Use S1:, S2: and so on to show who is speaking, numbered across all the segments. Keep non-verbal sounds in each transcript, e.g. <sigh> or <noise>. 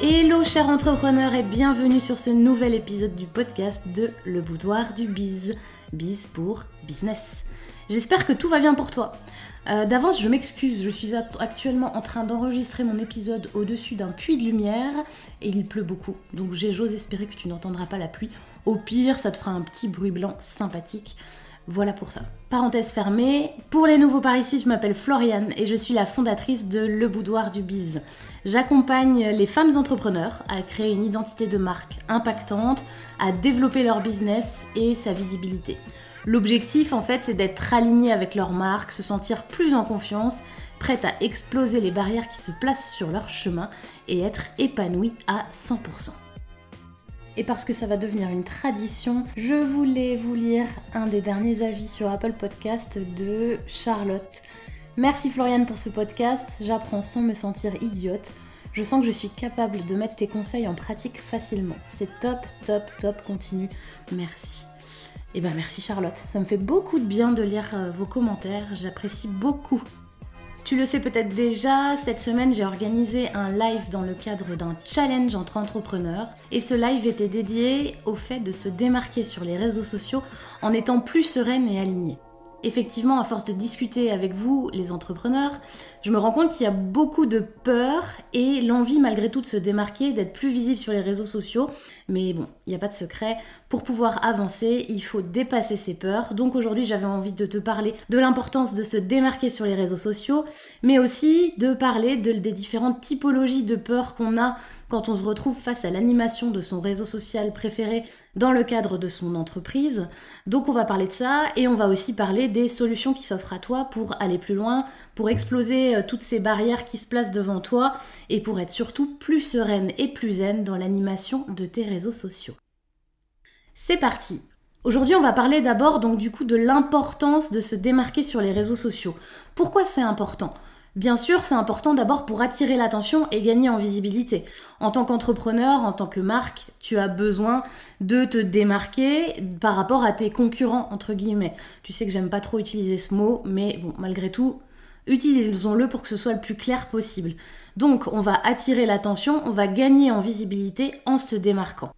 S1: Hello chers entrepreneurs et bienvenue sur ce nouvel épisode du podcast de Le Boudoir du Biz. Biz pour business. J'espère que tout va bien pour toi. Euh, D'avance, je m'excuse, je suis actuellement en train d'enregistrer mon épisode au-dessus d'un puits de lumière et il pleut beaucoup. Donc j'ose espérer que tu n'entendras pas la pluie. Au pire, ça te fera un petit bruit blanc sympathique. Voilà pour ça. Parenthèse fermée. Pour les nouveaux par ici, je m'appelle Floriane et je suis la fondatrice de Le Boudoir du Biz. J'accompagne les femmes entrepreneurs à créer une identité de marque impactante, à développer leur business et sa visibilité. L'objectif en fait c'est d'être aligné avec leur marque, se sentir plus en confiance, prête à exploser les barrières qui se placent sur leur chemin et être épanouie à 100% et parce que ça va devenir une tradition, je voulais vous lire un des derniers avis sur Apple Podcast de Charlotte. Merci Floriane pour ce podcast, j'apprends sans me sentir idiote. Je sens que je suis capable de mettre tes conseils en pratique facilement. C'est top, top, top, continue. Merci. Et eh ben merci Charlotte, ça me fait beaucoup de bien de lire euh, vos commentaires, j'apprécie beaucoup tu le sais peut-être déjà, cette semaine j'ai organisé un live dans le cadre d'un challenge entre entrepreneurs et ce live était dédié au fait de se démarquer sur les réseaux sociaux en étant plus sereine et alignée. Effectivement, à force de discuter avec vous, les entrepreneurs, je me rends compte qu'il y a beaucoup de peur et l'envie malgré tout de se démarquer, d'être plus visible sur les réseaux sociaux. Mais bon, il n'y a pas de secret. Pour pouvoir avancer, il faut dépasser ses peurs. Donc aujourd'hui, j'avais envie de te parler de l'importance de se démarquer sur les réseaux sociaux, mais aussi de parler de, des différentes typologies de peurs qu'on a quand on se retrouve face à l'animation de son réseau social préféré dans le cadre de son entreprise. Donc on va parler de ça et on va aussi parler des solutions qui s'offrent à toi pour aller plus loin, pour exploser euh, toutes ces barrières qui se placent devant toi et pour être surtout plus sereine et plus zen dans l'animation de tes réseaux sociaux. C'est parti Aujourd'hui, on va parler d'abord donc du coup de l'importance de se démarquer sur les réseaux sociaux. Pourquoi c'est important? Bien sûr, c'est important d'abord pour attirer l'attention et gagner en visibilité. En tant qu'entrepreneur, en tant que marque, tu as besoin de te démarquer par rapport à tes concurrents, entre guillemets. Tu sais que j'aime pas trop utiliser ce mot, mais bon, malgré tout, utilisons-le pour que ce soit le plus clair possible. Donc, on va attirer l'attention, on va gagner en visibilité en se démarquant.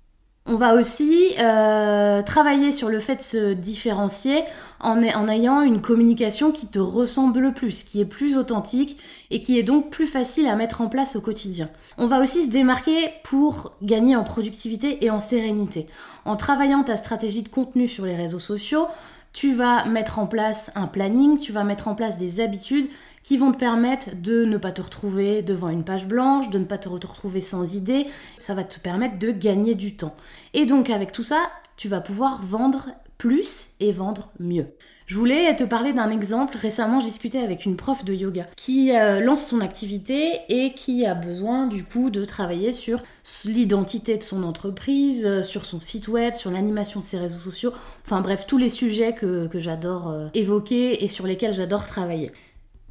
S1: On va aussi euh, travailler sur le fait de se différencier en, en, ayant une communication qui te ressemble le plus, qui est plus authentique et qui est donc plus facile à mettre en place au quotidien. On va aussi se démarquer pour gagner en productivité et en sérénité. En travaillant ta stratégie de contenu sur les réseaux sociaux, tu vas mettre en place un planning, tu vas mettre en place des habitudes qui vont te permettre de ne pas te retrouver devant une page blanche, de ne pas te retrouver sans idée. Ça va te permettre de gagner du temps. Et donc avec tout ça, tu vas pouvoir vendre plus et vendre mieux. Je voulais te parler d'un exemple. Récemment, j'ai discuté avec une prof de yoga qui euh, lance son activité et qui a besoin du coup de travailler sur l'identité de son entreprise, euh, sur son site web, sur l'animation de ses réseaux sociaux. Enfin bref, tous les sujets que, j'adore euh, évoquer et sur lesquels j'adore travailler.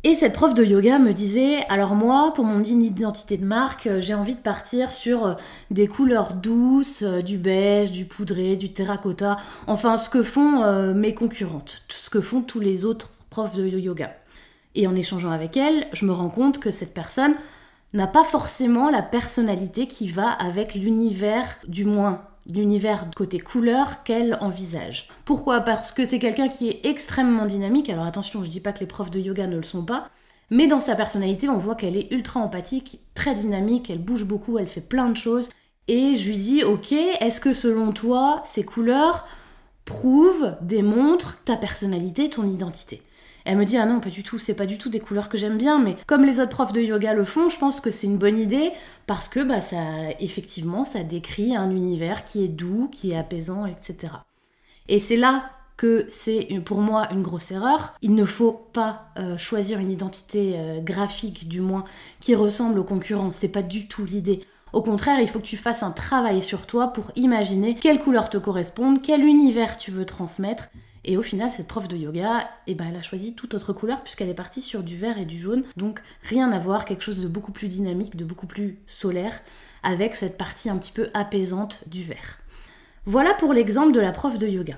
S1: Et cette prof de yoga me disait, alors moi, pour mon identité de marque, euh, j'ai envie de partir sur euh, des couleurs douces, euh, du beige, du poudré, du terracotta, enfin ce que font mes concurrentes, ce que font tous les autres profs de yoga. Et en échangeant avec elle, je me rends compte que cette personne n'a pas forcément la personnalité qui va avec l'univers, du moins l'univers côté couleur qu'elle envisage. Pourquoi? Parce que c'est quelqu'un qui est extrêmement dynamique. Alors attention, je dis pas que les profs de yoga ne le sont pas, mais dans sa personnalité, on voit qu'elle est ultra empathique, très dynamique, elle bouge beaucoup, elle fait plein de choses. Et je lui dis, ok, est-ce que selon toi, ces couleurs prouvent, démontrent ta personnalité, ton identité? Elle me dit ah non pas du tout, c'est pas du tout des couleurs que j'aime bien, mais comme les autres profs de yoga le font, je pense que c'est une bonne idée parce que bah ça effectivement ça décrit un univers qui est doux, qui est apaisant, etc. Et c'est là que c'est pour moi une grosse erreur. Il ne faut pas euh, choisir une identité euh, graphique, du moins, qui ressemble aux concurrents. C'est pas du tout l'idée. Au contraire, il faut que tu fasses un travail sur toi pour imaginer quelles couleurs te correspondent, quel univers tu veux transmettre, et au final, cette prof de yoga, eh ben, elle a choisi toute autre couleur puisqu'elle est partie sur du vert et du jaune. Donc rien à voir, quelque chose de beaucoup plus dynamique, de beaucoup plus solaire, avec cette partie un petit peu apaisante du vert. Voilà pour l'exemple de la prof de yoga.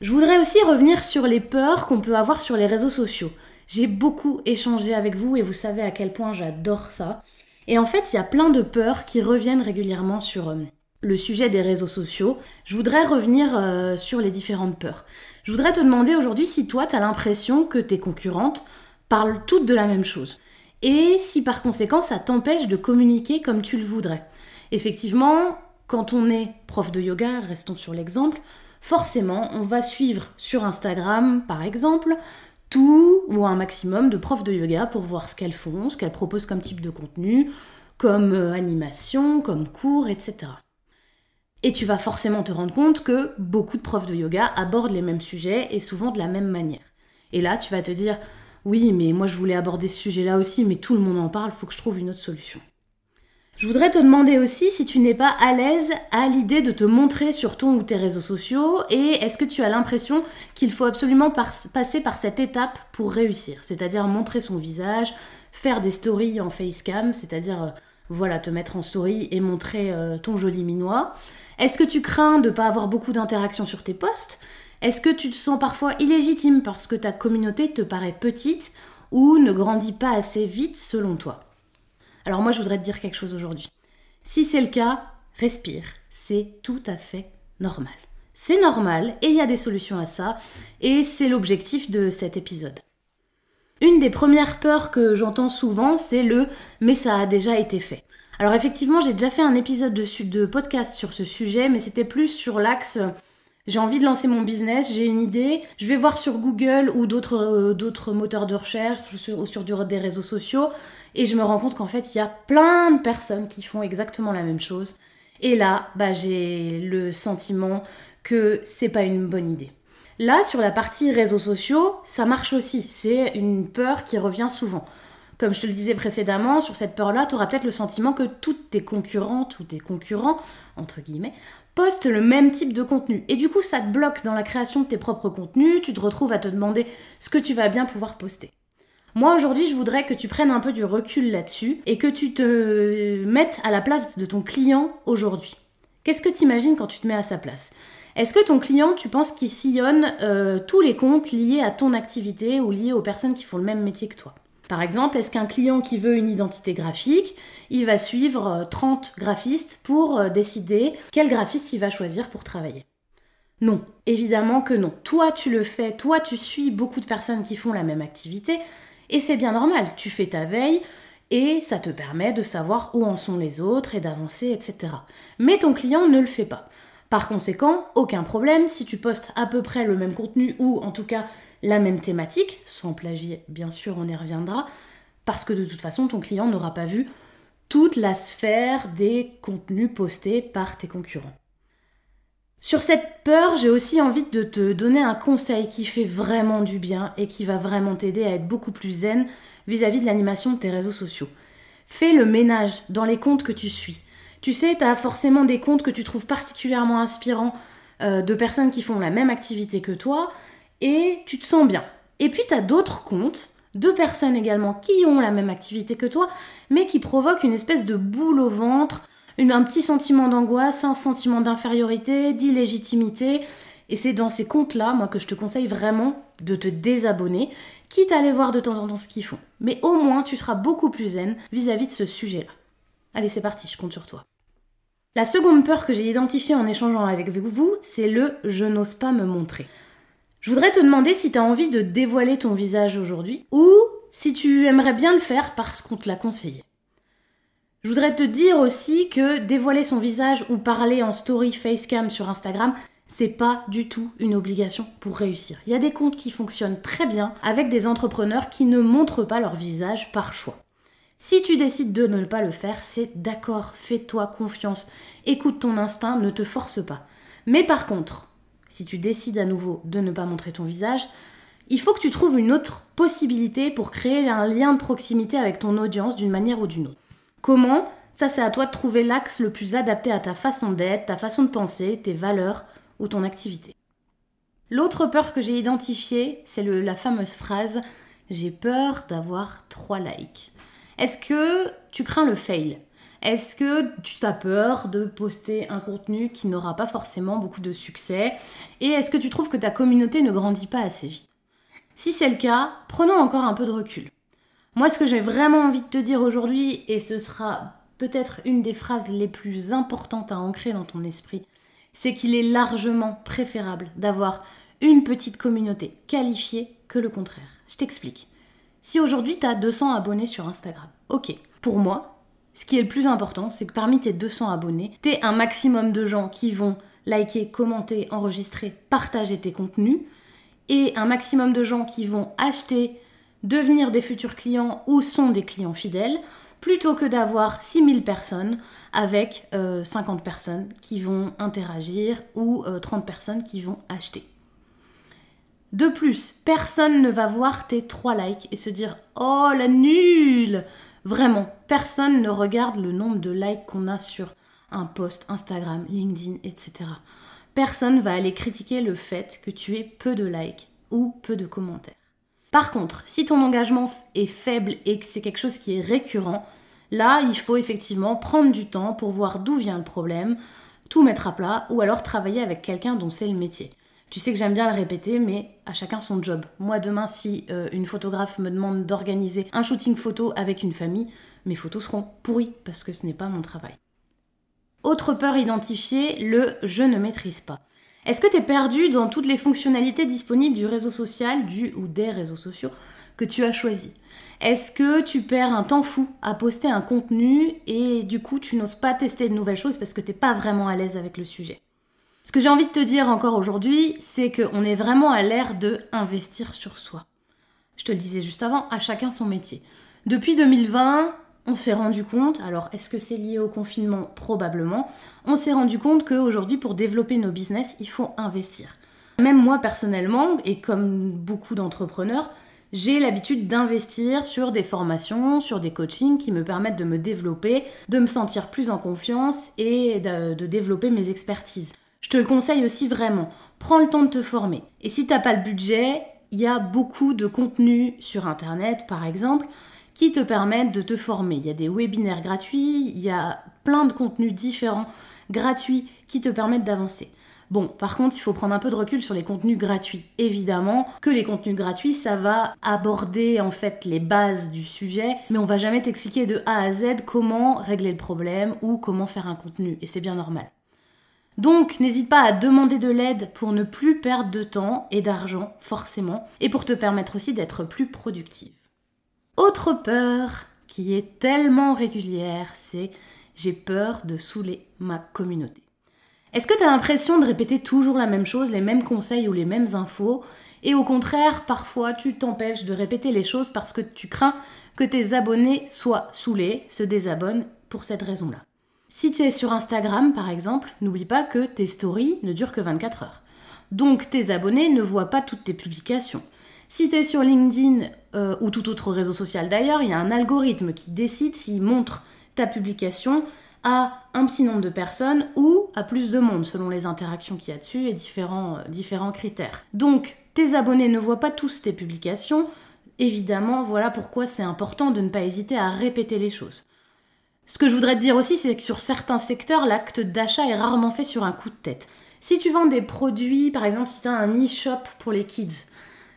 S1: Je voudrais aussi revenir sur les peurs qu'on peut avoir sur les réseaux sociaux. J'ai beaucoup échangé avec vous et vous savez à quel point j'adore ça. Et en fait, il y a plein de peurs qui reviennent régulièrement sur euh, le sujet des réseaux sociaux. Je voudrais revenir euh, sur les différentes peurs. Je voudrais te demander aujourd'hui si toi, tu as l'impression que tes concurrentes parlent toutes de la même chose. Et si par conséquent, ça t'empêche de communiquer comme tu le voudrais. Effectivement, quand on est prof de yoga, restons sur l'exemple, forcément, on va suivre sur Instagram, par exemple, tout ou un maximum de profs de yoga pour voir ce qu'elles font, ce qu'elles proposent comme type de contenu, comme euh, animation, comme cours, etc. Et tu vas forcément te rendre compte que beaucoup de profs de yoga abordent les mêmes sujets et souvent de la même manière. Et là, tu vas te dire, oui, mais moi je voulais aborder ce sujet-là aussi, mais tout le monde en parle, faut que je trouve une autre solution. Je voudrais te demander aussi si tu n'es pas à l'aise à l'idée de te montrer sur ton ou tes réseaux sociaux et est-ce que tu as l'impression qu'il faut absolument passer par cette étape pour réussir, c'est-à-dire montrer son visage, faire des stories en facecam, c'est-à-dire euh, voilà, te mettre en story et montrer euh, ton joli minois. Est-ce que tu crains de pas avoir beaucoup d'interactions sur tes posts? Est-ce que tu te sens parfois illégitime parce que ta communauté te paraît petite ou ne grandit pas assez vite selon toi? Alors moi, je voudrais te dire quelque chose aujourd'hui. Si c'est le cas, respire. C'est tout à fait normal. C'est normal et il y a des solutions à ça et c'est l'objectif de cet épisode. Une des premières peurs que j'entends souvent, c'est le mais ça a déjà été fait. Alors effectivement, j'ai déjà fait un épisode de, podcast sur ce sujet, mais c'était plus sur l'axe j'ai envie de lancer mon business, j'ai une idée, je vais voir sur Google ou d'autres euh, moteurs de recherche ou sur, des réseaux sociaux et je me rends compte qu'en fait, il y a plein de personnes qui font exactement la même chose. Et là, bah, j'ai le sentiment que c'est pas une bonne idée. Là, sur la partie réseaux sociaux, ça marche aussi. C'est une peur qui revient souvent. Comme je te le disais précédemment, sur cette peur-là, tu auras peut-être le sentiment que toutes tes concurrentes ou tes concurrents, entre guillemets, postent le même type de contenu. Et du coup, ça te bloque dans la création de tes propres contenus, tu te retrouves à te demander ce que tu vas bien pouvoir poster. Moi aujourd'hui, je voudrais que tu prennes un peu du recul là-dessus et que tu te mettes à la place de ton client aujourd'hui. Qu'est-ce que tu imagines quand tu te mets à sa place? Est-ce que ton client, tu penses qu'il sillonne euh, tous les comptes liés à ton activité ou liés aux personnes qui font le même métier que toi? Par exemple, est-ce qu'un client qui veut une identité graphique, il va suivre 30 euh, graphistes pour euh, décider quel graphiste il va choisir pour travailler? Non, évidemment que non. Toi, tu le fais, toi, tu suis beaucoup de personnes qui font la même activité, et c'est bien normal. Tu fais ta veille, et ça te permet de savoir où en sont les autres et d'avancer, etc. Mais ton client ne le fait pas. Par conséquent, aucun problème si tu postes à peu près le même contenu ou en tout cas la même thématique, sans plagier, bien sûr, on y reviendra, parce que de toute façon, ton client n'aura pas vu toute la sphère des contenus postés par tes concurrents. Sur cette peur, j'ai aussi envie de te donner un conseil qui fait vraiment du bien et qui va vraiment t'aider à être beaucoup plus zen vis-à-vis de l'animation de tes réseaux sociaux. Fais le ménage dans les comptes que tu suis. Tu sais, tu forcément des comptes que tu trouves particulièrement inspirants euh, de personnes qui font la même activité que toi, et tu te sens bien. Et puis tu d'autres comptes, de personnes également qui ont la même activité que toi, mais qui provoquent une espèce de boule au ventre, un petit sentiment d'angoisse, un sentiment d'infériorité, d'illégitimité. Et c'est dans ces comptes-là, moi, que je te conseille vraiment de te désabonner, quitte à aller voir de temps en temps ce qu'ils font. Mais au moins, tu seras beaucoup plus zen vis-à-vis de ce sujet-là. Allez, c'est parti, je compte sur toi. La seconde peur que j'ai identifiée en échangeant avec vous, c'est le je n'ose pas me montrer. Je voudrais te demander si tu as envie de dévoiler ton visage aujourd'hui ou si tu aimerais bien le faire parce qu'on te l'a conseillé. Je voudrais te dire aussi que dévoiler son visage ou parler en story facecam sur Instagram, c'est pas du tout une obligation pour réussir. Il y a des comptes qui fonctionnent très bien avec des entrepreneurs qui ne montrent pas leur visage par choix. Si tu décides de ne pas le faire, c'est d'accord, fais-toi confiance, écoute ton instinct, ne te force pas. Mais par contre, si tu décides à nouveau de ne pas montrer ton visage, il faut que tu trouves une autre possibilité pour créer un lien de proximité avec ton audience d'une manière ou d'une autre. Comment? Ça, c'est à toi de trouver l'axe le plus adapté à ta façon d'être, ta façon de penser, tes valeurs ou ton activité. L'autre peur que j'ai identifiée, c'est la fameuse phrase J'ai peur d'avoir trois likes. Est-ce que tu crains le fail? Est-ce que tu as peur de poster un contenu qui n'aura pas forcément beaucoup de succès? Et est-ce que tu trouves que ta communauté ne grandit pas assez vite? Si c'est le cas, prenons encore un peu de recul. Moi, ce que j'ai vraiment envie de te dire aujourd'hui, et ce sera peut-être une des phrases les plus importantes à ancrer dans ton esprit, c'est qu'il est largement préférable d'avoir une petite communauté qualifiée que le contraire. Je t'explique. Si aujourd'hui tu as 200 abonnés sur Instagram, ok. Pour moi, ce qui est le plus important, c'est que parmi tes 200 abonnés, tu un maximum de gens qui vont liker, commenter, enregistrer, partager tes contenus, et un maximum de gens qui vont acheter, devenir des futurs clients ou sont des clients fidèles, plutôt que d'avoir 6000 personnes avec 50 euh, personnes qui vont interagir ou 30 euh, personnes qui vont acheter. De plus, personne ne va voir tes 3 likes et se dire Oh la nulle Vraiment, personne ne regarde le nombre de likes qu'on a sur un post Instagram, LinkedIn, etc. Personne va aller critiquer le fait que tu aies peu de likes ou peu de commentaires. Par contre, si ton engagement est faible et que c'est quelque chose qui est récurrent, là, il faut effectivement prendre du temps pour voir d'où vient le problème, tout mettre à plat ou alors travailler avec quelqu'un dont c'est le métier. Tu sais que j'aime bien le répéter, mais à chacun son job. Moi, demain, si euh, une photographe me demande d'organiser un shooting photo avec une famille, mes photos seront pourries parce que ce n'est pas mon travail. Autre peur identifiée, le je ne maîtrise pas. Est-ce que tu es perdu dans toutes les fonctionnalités disponibles du réseau social, du ou des réseaux sociaux que tu as choisi? Est-ce que tu perds un temps fou à poster un contenu et du coup tu n'oses pas tester de nouvelles choses parce que tu n'es pas vraiment à l'aise avec le sujet? Ce que j'ai envie de te dire encore aujourd'hui, c'est qu'on est vraiment à l'ère de investir sur soi. Je te le disais juste avant, à chacun son métier. Depuis 2020, on s'est rendu compte, alors est-ce que c'est lié au confinement? Probablement. On s'est rendu compte qu'aujourd'hui, pour développer nos business, il faut investir. Même moi personnellement, et comme beaucoup d'entrepreneurs, j'ai l'habitude d'investir sur des formations, sur des coachings qui me permettent de me développer, de me sentir plus en confiance et de, de développer mes expertises. Je te le conseille aussi vraiment. Prends le temps de te former. Et si tu n'as pas le budget, il y a beaucoup de contenu sur Internet, par exemple, qui te permettent de te former. Il y a des webinaires gratuits, il y a plein de contenus différents gratuits qui te permettent d'avancer. Bon, par contre, il faut prendre un peu de recul sur les contenus gratuits. Évidemment que les contenus gratuits, ça va aborder en fait les bases du sujet, mais on va jamais t'expliquer de A à Z comment régler le problème ou comment faire un contenu, et c'est bien normal. Donc, n'hésite pas à demander de l'aide pour ne plus perdre de temps et d'argent, forcément, et pour te permettre aussi d'être plus productive. Autre peur qui est tellement régulière, c'est j'ai peur de saouler ma communauté. Est-ce que tu as l'impression de répéter toujours la même chose, les mêmes conseils ou les mêmes infos? Et au contraire, parfois tu t'empêches de répéter les choses parce que tu crains que tes abonnés soient saoulés, se désabonnent pour cette raison-là. Si tu es sur Instagram par exemple, n'oublie pas que tes stories ne durent que 24 heures. Donc tes abonnés ne voient pas toutes tes publications. Si tu es sur LinkedIn euh, ou tout autre réseau social d'ailleurs, il y a un algorithme qui décide s'il montre ta publication à un petit nombre de personnes ou à plus de monde selon les interactions qu'il y a dessus et différents, euh, différents critères. Donc, tes abonnés ne voient pas tous tes publications. Évidemment, voilà pourquoi c'est important de ne pas hésiter à répéter les choses. Ce que je voudrais te dire aussi, c'est que sur certains secteurs, l'acte d'achat est rarement fait sur un coup de tête. Si tu vends des produits, par exemple, si tu as un e-shop pour les kids,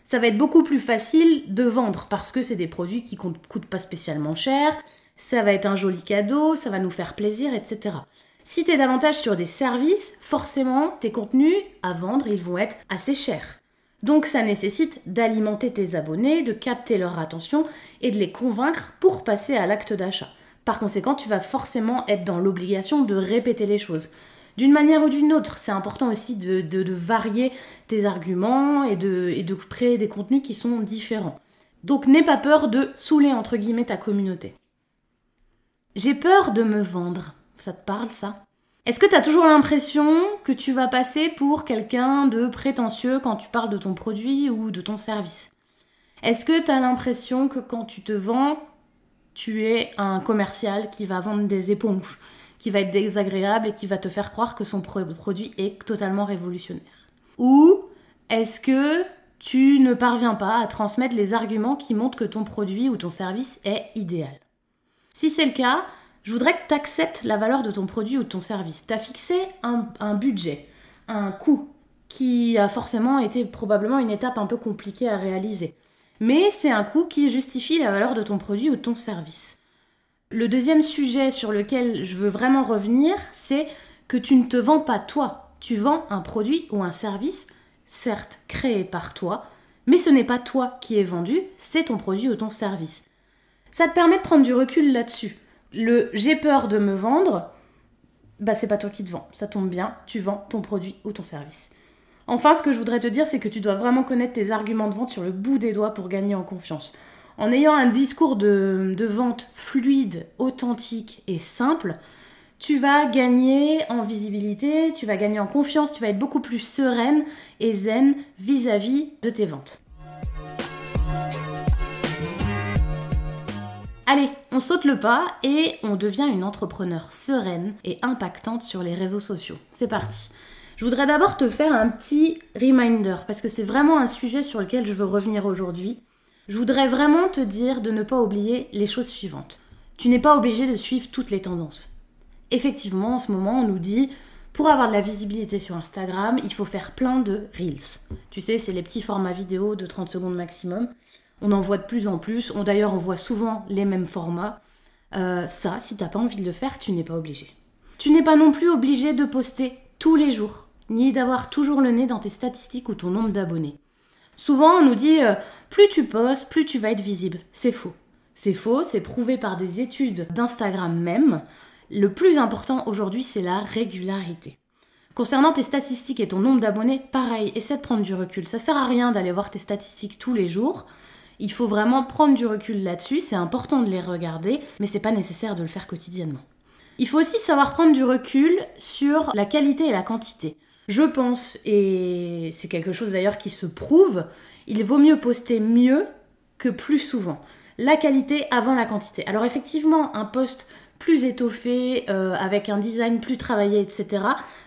S1: ça va être beaucoup plus facile de vendre parce que c'est des produits qui ne coûtent pas spécialement cher, ça va être un joli cadeau, ça va nous faire plaisir, etc. Si tu es davantage sur des services, forcément, tes contenus à vendre, ils vont être assez chers. Donc ça nécessite d'alimenter tes abonnés, de capter leur attention et de les convaincre pour passer à l'acte d'achat. Par conséquent, tu vas forcément être dans l'obligation de répéter les choses d'une manière ou d'une autre. C'est important aussi de, varier tes arguments et de, créer des contenus qui sont différents. Donc n'aie pas peur de saouler entre guillemets ta communauté. J'ai peur de me vendre. Ça te parle ça? Est-ce que tu as toujours l'impression que tu vas passer pour quelqu'un de prétentieux quand tu parles de ton produit ou de ton service? Est-ce que tu as l'impression que quand tu te vends, tu es un commercial qui va vendre des éponges qui va être désagréable et qui va te faire croire que son produit est totalement révolutionnaire Ou est-ce que tu ne parviens pas à transmettre les arguments qui montrent que ton produit ou ton service est idéal? Si c'est le cas, je voudrais que tu acceptes la valeur de ton produit ou de ton service. Tu as fixé un, un budget, un coût qui a forcément été probablement une étape un peu compliquée à réaliser. Mais c'est un coût qui justifie la valeur de ton produit ou de ton service. Le deuxième sujet sur lequel je veux vraiment revenir, c'est que tu ne te vends pas toi, tu vends un produit ou un service, certes créé par toi, mais ce n'est pas toi qui es vendu, c'est ton produit ou ton service. Ça te permet de prendre du recul là-dessus. Le j'ai peur de me vendre, bah c'est pas toi qui te vends, ça tombe bien, tu vends ton produit ou ton service. Enfin, ce que je voudrais te dire, c'est que tu dois vraiment connaître tes arguments de vente sur le bout des doigts pour gagner en confiance. En ayant un discours de, vente fluide, authentique et simple, tu vas gagner en visibilité, tu vas gagner en confiance, tu vas être beaucoup plus sereine et zen vis-à-vis de tes ventes. Allez, on saute le pas et on devient une entrepreneur sereine et impactante sur les réseaux sociaux. C'est parti. Je voudrais d'abord te faire un petit reminder parce que c'est vraiment un sujet sur lequel je veux revenir aujourd'hui. Je voudrais vraiment te dire de ne pas oublier les choses suivantes. Tu n'es pas obligé de suivre toutes les tendances effectivement, en ce moment, on nous dit pour avoir de la visibilité sur Instagram, il faut faire plein de reels. Tu sais, c'est les petits formats vidéo de 30 secondes maximum. On en voit de plus en plus. On d'ailleurs, on voit souvent les mêmes formats. Euh, ça, si t'as pas envie de le faire, tu n'es pas obligé. Tu n'es pas non plus obligé de poster tous les jours, ni d'avoir toujours le nez dans tes statistiques ou ton nombre d'abonnés. Souvent, on nous dit euh, plus tu postes, plus tu vas être visible. C'est faux. C'est faux, c'est prouvé par des études d'Instagram même. Le plus important aujourd'hui, c'est la régularité. Concernant tes statistiques et ton nombre d'abonnés, pareil, essaie de prendre du recul. Ça sert à rien d'aller voir tes statistiques tous les jours. Il faut vraiment prendre du recul là-dessus, c'est important de les regarder, mais c'est pas nécessaire de le faire quotidiennement. Il faut aussi savoir prendre du recul sur la qualité et la quantité. Je pense, et c'est quelque chose d'ailleurs qui se prouve, il vaut mieux poster mieux que plus souvent. La qualité avant la quantité. Alors effectivement, un post plus étoffé, euh, avec un design plus travaillé, etc.,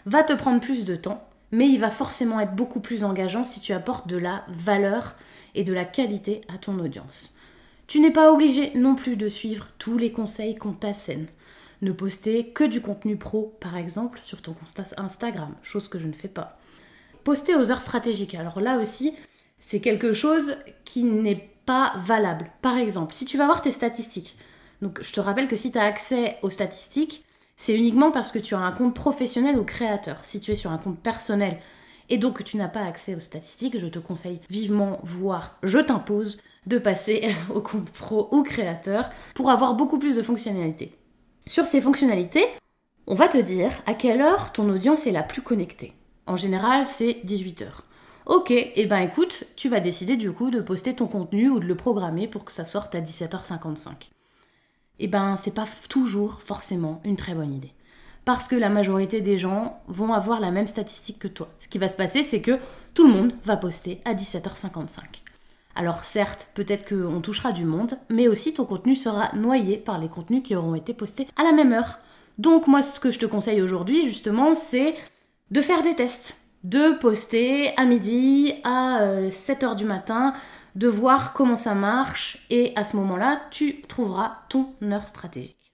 S1: va te prendre plus de temps, mais il va forcément être beaucoup plus engageant si tu apportes de la valeur et de la qualité à ton audience. Tu n'es pas obligé non plus de suivre tous les conseils qu'on t'assène. Ne poster que du contenu pro, par exemple, sur ton Instagram, chose que je ne fais pas. Poster aux heures stratégiques. Alors là aussi, c'est quelque chose qui n'est pas valable. Par exemple, si tu vas voir tes statistiques, donc je te rappelle que si tu as accès aux statistiques, c'est uniquement parce que tu as un compte professionnel ou créateur. Si tu es sur un compte personnel et donc que tu n'as pas accès aux statistiques, je te conseille vivement, voire je t'impose de passer <laughs> au compte pro ou créateur pour avoir beaucoup plus de fonctionnalités. Sur ces fonctionnalités, on va te dire à quelle heure ton audience est la plus connectée. En général, c'est 18h. Ok, et eh ben écoute, tu vas décider du coup de poster ton contenu ou de le programmer pour que ça sorte à 17h55 eh ben c'est pas toujours forcément une très bonne idée. Parce que la majorité des gens vont avoir la même statistique que toi. Ce qui va se passer, c'est que tout le monde va poster à 17h55. Alors certes, peut-être qu'on touchera du monde, mais aussi ton contenu sera noyé par les contenus qui auront été postés à la même heure. Donc moi, ce que je te conseille aujourd'hui, justement, c'est de faire des tests. De poster à midi, à 7h euh, du matin, de voir comment ça marche et à ce moment-là, tu trouveras ton heure stratégique.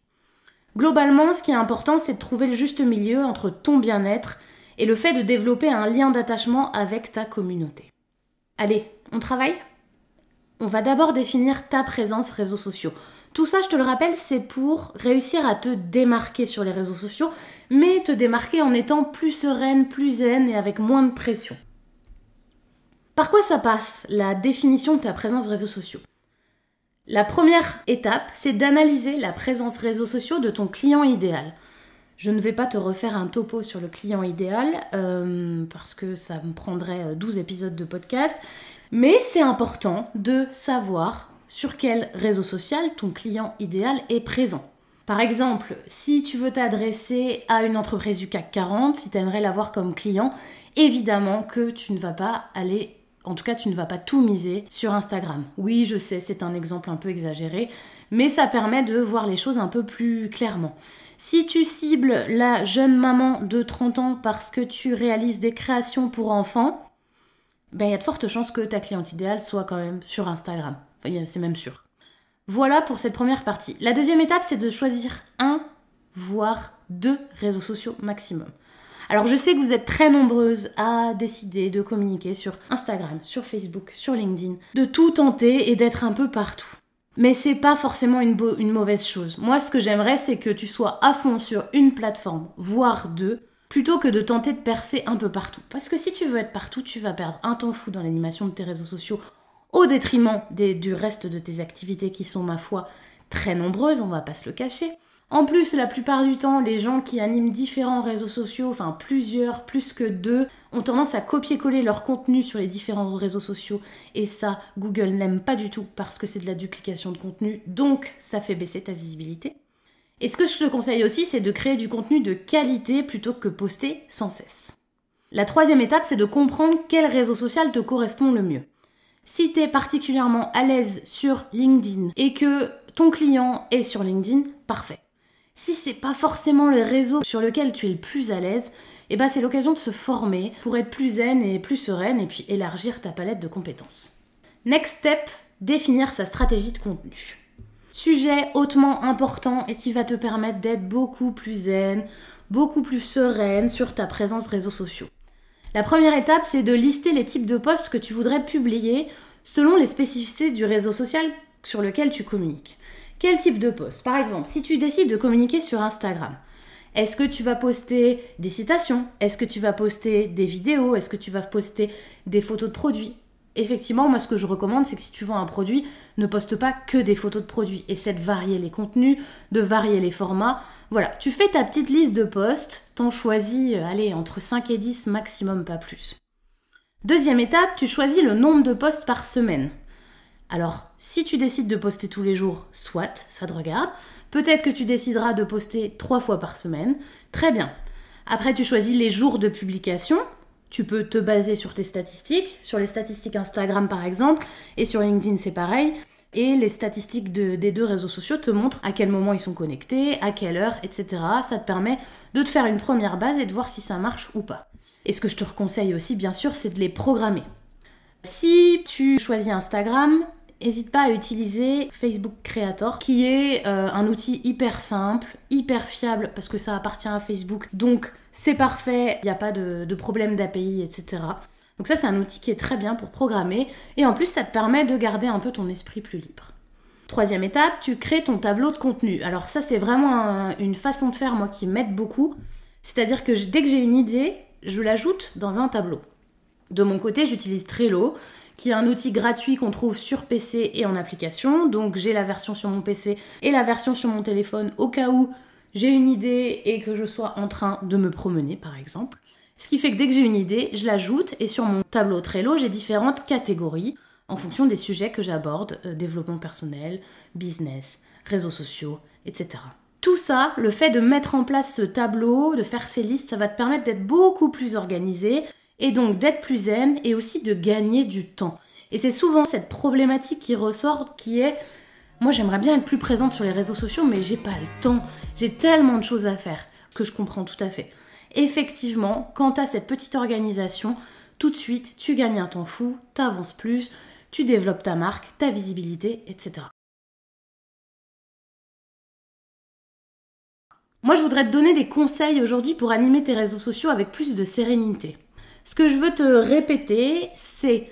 S1: Globalement, ce qui est important, c'est de trouver le juste milieu entre ton bien-être et le fait de développer un lien d'attachement avec ta communauté. Allez, on travaille? On va d'abord définir ta présence réseaux sociaux. Tout ça, je te le rappelle, c'est pour réussir à te démarquer sur les réseaux sociaux, mais te démarquer en étant plus sereine, plus zen et avec moins de pression. Par quoi ça passe, la définition de ta présence réseaux sociaux? La première étape, c'est d'analyser la présence réseaux sociaux de ton client idéal. Je ne vais pas te refaire un topo sur le client idéal, euh, parce que ça me prendrait 12 euh, épisodes de podcast, mais c'est important de savoir sur quel réseau social ton client idéal est présent. Par exemple, si tu veux t'adresser à une entreprise du CAC 40, si tu aimerais l'avoir comme client, évidemment que tu ne vas pas aller en tout cas, tu ne vas pas tout miser sur Instagram. Oui, je sais, c'est un exemple un peu exagéré, mais ça permet de voir les choses un peu plus clairement. Si tu cibles la jeune maman de 30 ans parce que tu réalises des créations pour enfants, ben il y a de fortes chances que ta cliente idéale soit quand même sur Instagram. c'est même sûr. Voilà pour cette première partie. La deuxième étape, c'est de choisir un, voire deux réseaux sociaux maximum. Alors je sais que vous êtes très nombreuses à décider de communiquer sur Instagram, sur Facebook, sur LinkedIn, de tout tenter et d'être un peu partout. Mais c'est pas forcément une, une, mauvaise chose. Moi, ce que j'aimerais, c'est que tu sois à fond sur une plateforme, voire deux, plutôt que de tenter de percer un peu partout. Parce que si tu veux être partout, tu vas perdre un temps fou dans l'animation de tes réseaux sociaux au détriment du reste de tes activités qui sont, ma foi, très nombreuses, on va pas se le cacher. En plus, la plupart du temps, les gens qui animent différents réseaux sociaux, enfin plusieurs, plus que deux, ont tendance à copier-coller leur contenu sur les différents réseaux sociaux. Et ça, Google n'aime pas du tout parce que c'est de la duplication de contenu, donc ça fait baisser ta visibilité. Et ce que je te conseille aussi, c'est de créer du contenu de qualité plutôt que poster sans cesse. La troisième étape, c'est de comprendre quel réseau social te correspond le mieux. Si tu es particulièrement à l'aise sur LinkedIn et que ton client est sur LinkedIn, parfait. Si c'est pas forcément le réseau sur lequel tu es le plus à l'aise, eh ben c'est l'occasion de se former pour être plus zen et plus sereine et puis élargir ta palette de compétences. Next step, définir sa stratégie de contenu. Sujet hautement important et qui va te permettre d'être beaucoup plus zen, beaucoup plus sereine sur ta présence réseaux sociaux. La première étape, c'est de lister les types de posts que tu voudrais publier selon les spécificités du réseau social sur lequel tu communiques. Quel type de post Par exemple, si tu décides de communiquer sur Instagram, est-ce que tu vas poster des citations? Est-ce que tu vas poster des vidéos? Est-ce que tu vas poster des photos de produits? Effectivement, moi ce que je recommande, c'est que si tu vends un produit, ne poste pas que des photos de produits. Essaie de varier les contenus, de varier les formats. Voilà, tu fais ta petite liste de posts, t'en choisis, euh, allez, entre 5 et 10 maximum, pas plus. Deuxième étape, tu choisis le nombre de posts par semaine. Alors, si tu décides de poster tous les jours, soit, ça te regarde. Peut-être que tu décideras de poster trois fois par semaine. Très bien. Après, tu choisis les jours de publication. Tu peux te baser sur tes statistiques, sur les statistiques Instagram par exemple, et sur LinkedIn c'est pareil. Et les statistiques des deux réseaux sociaux te montrent à quel moment ils sont connectés, à quelle heure, etc. Ça te permet de te faire une première base et de voir si ça marche ou pas. Et ce que je te conseille aussi, bien sûr, c'est de les programmer. Si tu choisis Instagram, n'hésite pas à utiliser Facebook Creator, qui est euh, un outil hyper simple, hyper fiable, parce que ça appartient à Facebook. Donc c'est parfait, il n'y a pas de, problème d'API, etc. Donc ça c'est un outil qui est très bien pour programmer, et en plus ça te permet de garder un peu ton esprit plus libre. Troisième étape, tu crées ton tableau de contenu. Alors ça c'est vraiment une façon de faire, moi, qui m'aide beaucoup. C'est-à-dire que dès que j'ai une idée, je l'ajoute dans un tableau. De mon côté, j'utilise Trello qui est un outil gratuit qu'on trouve sur PC et en application. Donc j'ai la version sur mon PC et la version sur mon téléphone au cas où j'ai une idée et que je sois en train de me promener par exemple. Ce qui fait que dès que j'ai une idée, je l'ajoute et sur mon tableau Trello, j'ai différentes catégories en fonction des sujets que j'aborde, euh, développement personnel, business, réseaux sociaux, etc. Tout ça, le fait de mettre en place ce tableau, de faire ces listes, ça va te permettre d'être beaucoup plus organisé, et donc d'être plus zen et aussi de gagner du temps. Et c'est souvent cette problématique qui ressort qui est moi j'aimerais bien être plus présente sur les réseaux sociaux mais j'ai pas le temps, j'ai tellement de choses à faire que je comprends tout à fait. Effectivement, quand tu as cette petite organisation, tout de suite tu gagnes un temps fou, tu avances plus, tu développes ta marque, ta visibilité, etc. Moi, je voudrais te donner des conseils aujourd'hui pour animer tes réseaux sociaux avec plus de sérénité. Ce que je veux te répéter, c'est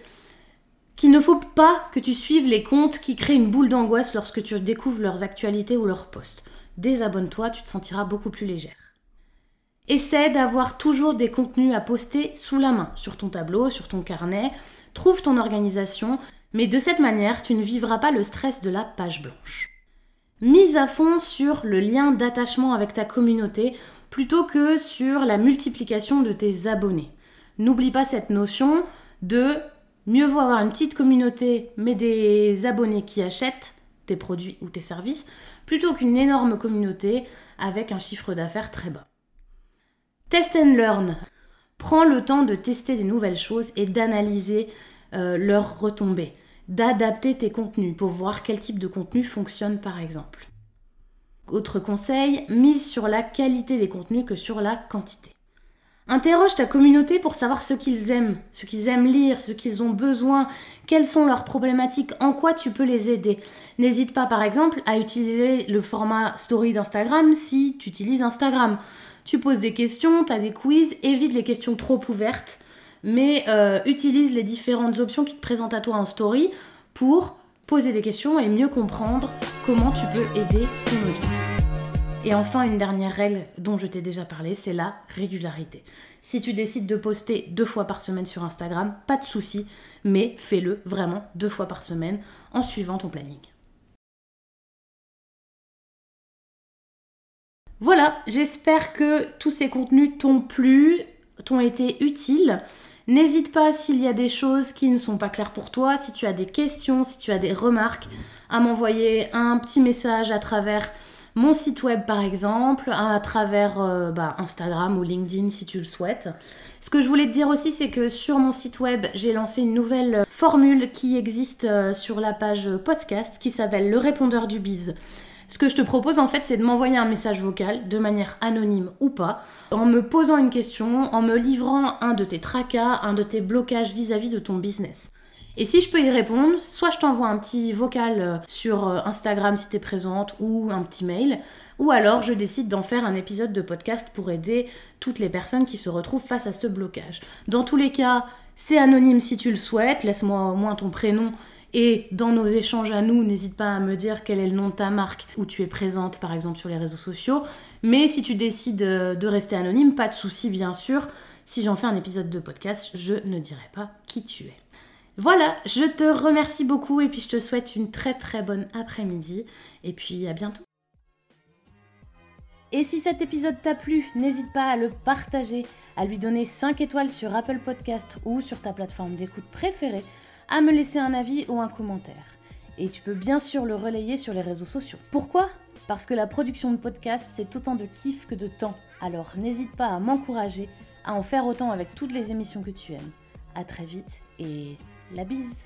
S1: qu'il ne faut pas que tu suives les comptes qui créent une boule d'angoisse lorsque tu découvres leurs actualités ou leurs posts. Désabonne-toi, tu te sentiras beaucoup plus légère. Essaie d'avoir toujours des contenus à poster sous la main, sur ton tableau, sur ton carnet. Trouve ton organisation, mais de cette manière, tu ne vivras pas le stress de la page blanche. Mise à fond sur le lien d'attachement avec ta communauté plutôt que sur la multiplication de tes abonnés. N'oublie pas cette notion de mieux vaut avoir une petite communauté mais des abonnés qui achètent tes produits ou tes services plutôt qu'une énorme communauté avec un chiffre d'affaires très bas. Test and learn. Prends le temps de tester des nouvelles choses et d'analyser euh, leurs retombées, d'adapter tes contenus pour voir quel type de contenu fonctionne par exemple. Autre conseil, mise sur la qualité des contenus que sur la quantité. Interroge ta communauté pour savoir ce qu'ils aiment, ce qu'ils aiment lire, ce qu'ils ont besoin, quelles sont leurs problématiques, en quoi tu peux les aider. N'hésite pas par exemple à utiliser le format story d'Instagram si tu utilises Instagram. Tu poses des questions, tu as des quiz, évite les questions trop ouvertes, mais euh, utilise les différentes options qui te présentent à toi en story pour poser des questions et mieux comprendre comment tu peux aider ton audience. Et enfin, une dernière règle dont je t'ai déjà parlé, c'est la régularité. Si tu décides de poster deux fois par semaine sur Instagram, pas de souci, mais fais-le vraiment deux fois par semaine en suivant ton planning. Voilà, j'espère que tous ces contenus t'ont plu, t'ont été utiles. N'hésite pas s'il y a des choses qui ne sont pas claires pour toi, si tu as des questions, si tu as des remarques, à m'envoyer un petit message à travers mon site web par exemple, à travers euh, bah, Instagram ou LinkedIn si tu le souhaites. Ce que je voulais te dire aussi, c'est que sur mon site web, j'ai lancé une nouvelle formule qui existe euh, sur la page podcast qui s'appelle le répondeur du bise. Ce que je te propose en fait, c'est de m'envoyer un message vocal, de manière anonyme ou pas, en me posant une question, en me livrant un de tes tracas, un de tes blocages vis-à-vis de ton business. Et si je peux y répondre, soit je t'envoie un petit vocal euh, sur euh, Instagram si tu es présente ou un petit mail, ou alors je décide d'en faire un épisode de podcast pour aider toutes les personnes qui se retrouvent face à ce blocage. Dans tous les cas, c'est anonyme si tu le souhaites, laisse-moi au moins ton prénom et dans nos échanges à nous, n'hésite pas à me dire quel est le nom de ta marque où tu es présente, par exemple sur les réseaux sociaux. Mais si tu décides euh, de rester anonyme, pas de souci, bien sûr. Si j'en fais un épisode de podcast, je ne dirai pas qui tu es. Voilà, je te remercie beaucoup et puis je te souhaite une très très bonne après-midi. Et puis à bientôt. Et si cet épisode t'a plu, n'hésite pas à le partager, à lui donner 5 étoiles sur Apple Podcast ou sur ta plateforme d'écoute préférée à me laisser un avis ou un commentaire. Et tu peux bien sûr le relayer sur les réseaux sociaux. Pourquoi? Parce que la production de podcast, c'est autant de kiff que de temps. Alors n'hésite pas à m'encourager à en faire autant avec toutes les émissions que tu aimes. À très vite et la bise